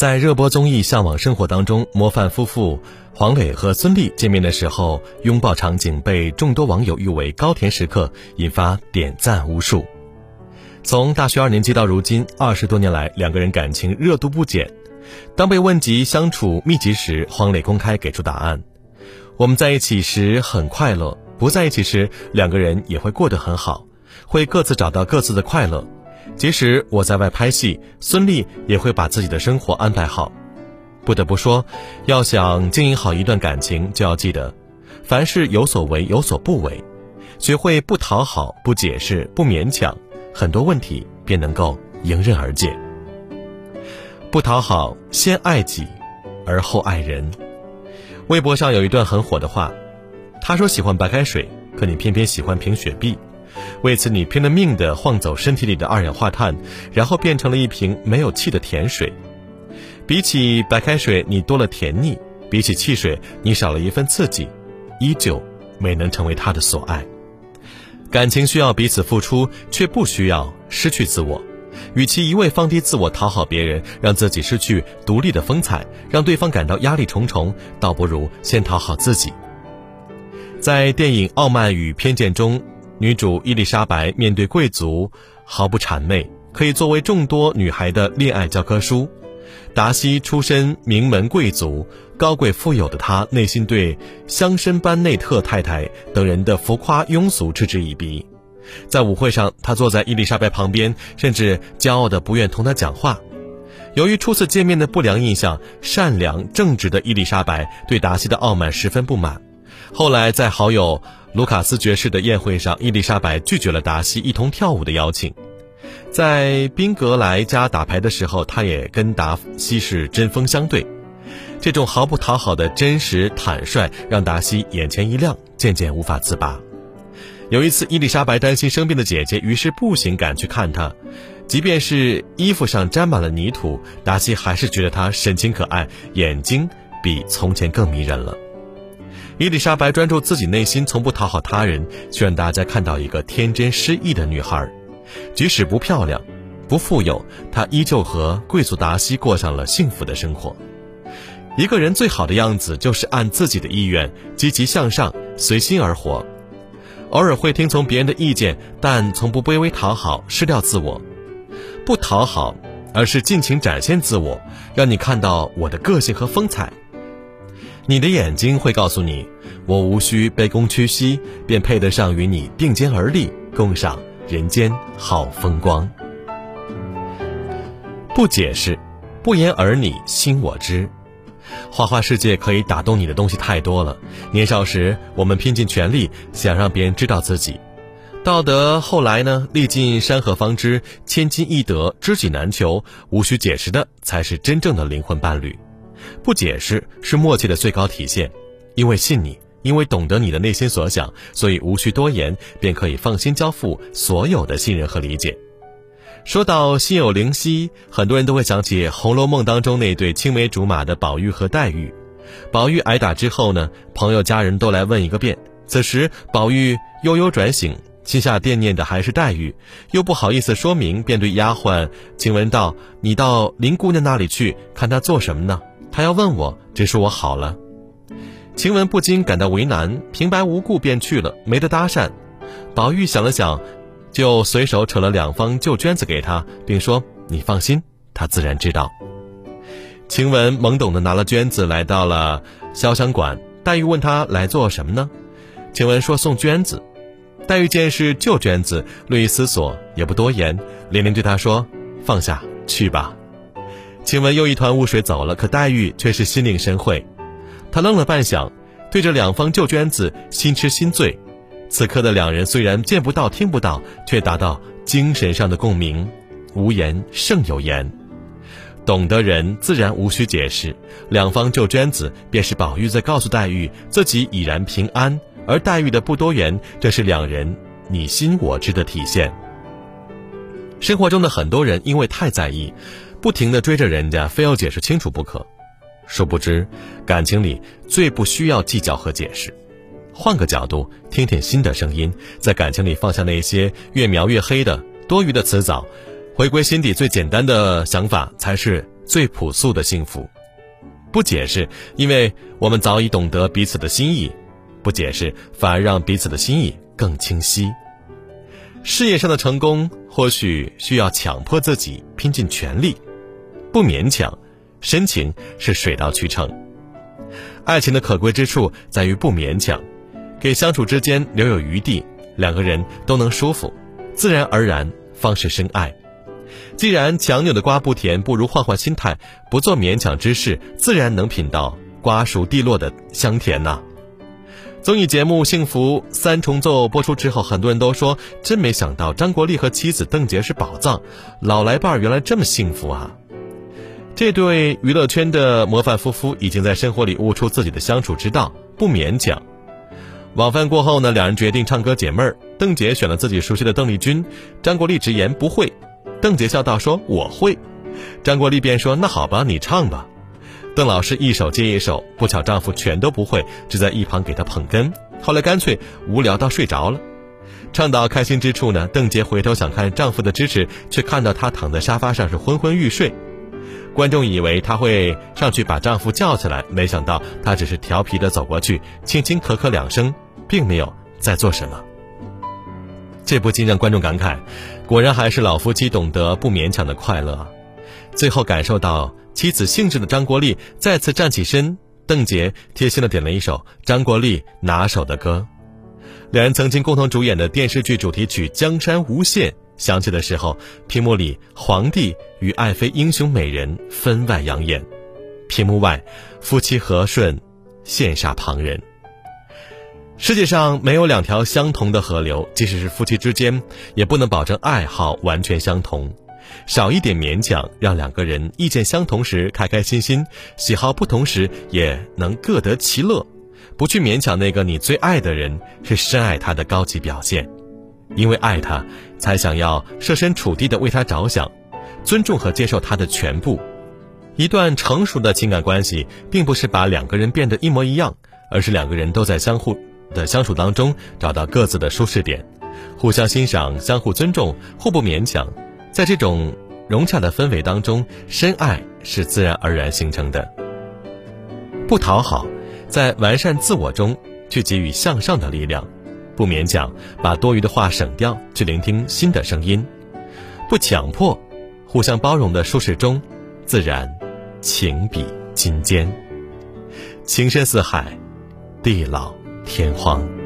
在热播综艺《向往生活》当中，模范夫妇黄磊和孙俪见面的时候，拥抱场景被众多网友誉为高甜时刻，引发点赞无数。从大学二年级到如今二十多年来，两个人感情热度不减。当被问及相处秘籍时，黄磊公开给出答案：“我们在一起时很快乐，不在一起时，两个人也会过得很好，会各自找到各自的快乐。即使我在外拍戏，孙俪也会把自己的生活安排好。不得不说，要想经营好一段感情，就要记得，凡事有所为有所不为，学会不讨好、不解释、不勉强，很多问题便能够迎刃而解。”不讨好，先爱己，而后爱人。微博上有一段很火的话，他说喜欢白开水，可你偏偏喜欢瓶雪碧，为此你拼了命的晃走身体里的二氧化碳，然后变成了一瓶没有气的甜水。比起白开水，你多了甜腻；比起汽水，你少了一份刺激，依旧没能成为他的所爱。感情需要彼此付出，却不需要失去自我。与其一味放低自我讨好别人，让自己失去独立的风采，让对方感到压力重重，倒不如先讨好自己。在电影《傲慢与偏见》中，女主伊丽莎白面对贵族毫不谄媚，可以作为众多女孩的恋爱教科书。达西出身名门贵族，高贵富有的他内心对乡绅班内特太太等人的浮夸庸俗嗤之以鼻。在舞会上，他坐在伊丽莎白旁边，甚至骄傲的不愿同她讲话。由于初次见面的不良印象，善良正直的伊丽莎白对达西的傲慢十分不满。后来，在好友卢卡斯爵士的宴会上，伊丽莎白拒绝了达西一同跳舞的邀请。在宾格莱家打牌的时候，他也跟达西是针锋相对。这种毫不讨好的真实坦率，让达西眼前一亮，渐渐无法自拔。有一次，伊丽莎白担心生病的姐姐，于是步行赶去看她。即便是衣服上沾满了泥土，达西还是觉得她神情可爱，眼睛比从前更迷人了。伊丽莎白专注自己内心，从不讨好他人，却让大家看到一个天真失意的女孩。即使不漂亮、不富有，她依旧和贵族达西过上了幸福的生活。一个人最好的样子，就是按自己的意愿积极向上，随心而活。偶尔会听从别人的意见，但从不卑微讨好，失掉自我。不讨好，而是尽情展现自我，让你看到我的个性和风采。你的眼睛会告诉你，我无需卑躬屈膝，便配得上与你并肩而立，共赏人间好风光。不解释，不言而你心我知。花花世界可以打动你的东西太多了。年少时，我们拼尽全力想让别人知道自己；到得后来呢，历尽山河方知，千金易得，知己难求。无需解释的，才是真正的灵魂伴侣。不解释是默契的最高体现，因为信你，因为懂得你的内心所想，所以无需多言，便可以放心交付所有的信任和理解。说到心有灵犀，很多人都会想起《红楼梦》当中那对青梅竹马的宝玉和黛玉。宝玉挨打之后呢，朋友家人都来问一个遍。此时宝玉悠悠转醒，心下惦念的还是黛玉，又不好意思说明，便对丫鬟晴雯道：“你到林姑娘那里去，看她做什么呢？他要问我，只是我好了。”晴雯不禁感到为难，平白无故便去了，没得搭讪。宝玉想了想。就随手扯了两方旧绢子给他，并说：“你放心，他自然知道。”晴雯懵懂的拿了绢子，来到了潇湘馆。黛玉问他来做什么呢？晴雯说：“送绢子。”黛玉见是旧绢子，略一思索，也不多言，连连对他说：“放下去吧。”晴雯又一团雾水走了，可黛玉却是心领神会。她愣了半晌，对着两方旧绢子，心痴心醉。此刻的两人虽然见不到、听不到，却达到精神上的共鸣，无言胜有言。懂得人自然无需解释，两方旧绢子便是宝玉在告诉黛玉自己已然平安，而黛玉的不多言，这是两人你心我知的体现。生活中的很多人因为太在意，不停的追着人家，非要解释清楚不可。殊不知，感情里最不需要计较和解释。换个角度，听听新的声音，在感情里放下那些越描越黑的多余的辞藻，回归心底最简单的想法，才是最朴素的幸福。不解释，因为我们早已懂得彼此的心意；不解释，反而让彼此的心意更清晰。事业上的成功，或许需要强迫自己拼尽全力，不勉强；深情是水到渠成。爱情的可贵之处在于不勉强，给相处之间留有余地，两个人都能舒服，自然而然方是深爱。既然强扭的瓜不甜，不如换换心态，不做勉强之事，自然能品到瓜熟蒂落的香甜呐。综艺节目《幸福三重奏》播出之后，很多人都说，真没想到张国立和妻子邓婕是宝藏，老来伴儿原来这么幸福啊！这对娱乐圈的模范夫妇已经在生活里悟出自己的相处之道，不勉强。晚饭过后呢，两人决定唱歌解闷儿。邓婕选了自己熟悉的邓丽君，张国立直言不会。邓婕笑道：“说我会。”张国立便说：“那好吧，你唱吧。”邓老师一首接一首，不巧丈夫全都不会，只在一旁给他捧哏。后来干脆无聊到睡着了。唱到开心之处呢，邓婕回头想看丈夫的支持，却看到他躺在沙发上是昏昏欲睡。观众以为她会上去把丈夫叫起来，没想到她只是调皮的走过去，轻轻咳咳两声，并没有在做什么。这不禁让观众感慨，果然还是老夫妻懂得不勉强的快乐。最后感受到妻子兴致的张国立再次站起身，邓婕贴心的点了一首张国立拿手的歌。两人曾经共同主演的电视剧主题曲《江山无限》响起的时候，屏幕里皇帝与爱妃英雄美人分外养眼，屏幕外夫妻和顺，羡煞旁人。世界上没有两条相同的河流，即使是夫妻之间，也不能保证爱好完全相同。少一点勉强，让两个人意见相同时开开心心，喜好不同时也能各得其乐。不去勉强那个你最爱的人，是深爱他的高级表现。因为爱他，才想要设身处地的为他着想，尊重和接受他的全部。一段成熟的情感关系，并不是把两个人变得一模一样，而是两个人都在相互。的相处当中，找到各自的舒适点，互相欣赏，相互尊重，互不勉强，在这种融洽的氛围当中，深爱是自然而然形成的。不讨好，在完善自我中去给予向上的力量；不勉强，把多余的话省掉，去聆听新的声音；不强迫，互相包容的舒适中，自然情比金坚，情深似海，地老。天荒。